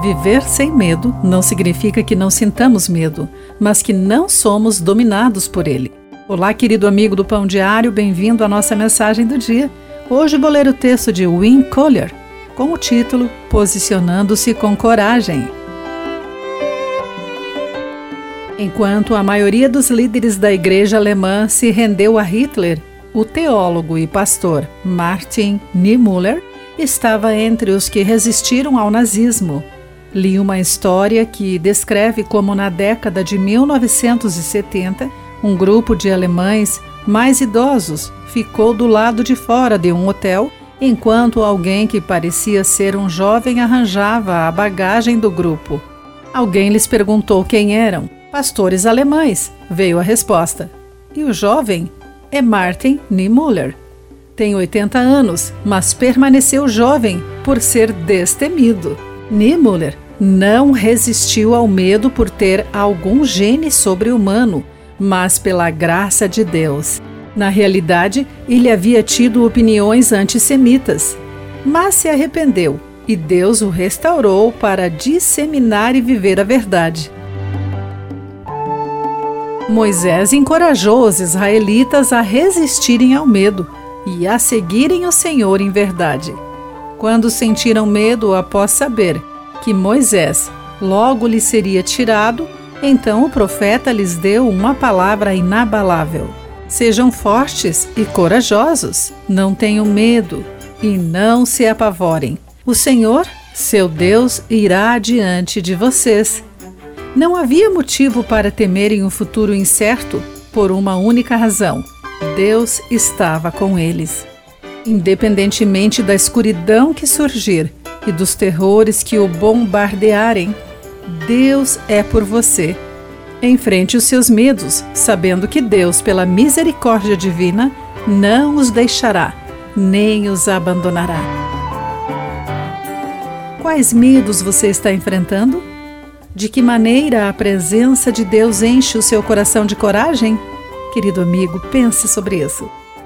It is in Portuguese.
Viver sem medo não significa que não sintamos medo, mas que não somos dominados por ele. Olá, querido amigo do Pão Diário, bem-vindo à nossa mensagem do dia. Hoje vou ler o texto de Win Collier com o título Posicionando-se com Coragem. Enquanto a maioria dos líderes da igreja alemã se rendeu a Hitler, o teólogo e pastor Martin Niemöller estava entre os que resistiram ao nazismo. Li uma história que descreve como, na década de 1970, um grupo de alemães mais idosos ficou do lado de fora de um hotel enquanto alguém que parecia ser um jovem arranjava a bagagem do grupo. Alguém lhes perguntou quem eram. Pastores alemães, veio a resposta. E o jovem é Martin Niemöller. Tem 80 anos, mas permaneceu jovem por ser destemido. Niemöller não resistiu ao medo por ter algum gene sobre-humano, mas pela graça de Deus. Na realidade, ele havia tido opiniões antissemitas, mas se arrependeu e Deus o restaurou para disseminar e viver a verdade. Moisés encorajou os israelitas a resistirem ao medo e a seguirem o Senhor em verdade. Quando sentiram medo após saber que Moisés logo lhe seria tirado, então o profeta lhes deu uma palavra inabalável. Sejam fortes e corajosos, não tenham medo e não se apavorem. O Senhor, seu Deus, irá adiante de vocês. Não havia motivo para temerem um futuro incerto por uma única razão: Deus estava com eles. Independentemente da escuridão que surgir e dos terrores que o bombardearem, Deus é por você. Enfrente os seus medos, sabendo que Deus, pela misericórdia divina, não os deixará, nem os abandonará. Quais medos você está enfrentando? De que maneira a presença de Deus enche o seu coração de coragem? Querido amigo, pense sobre isso.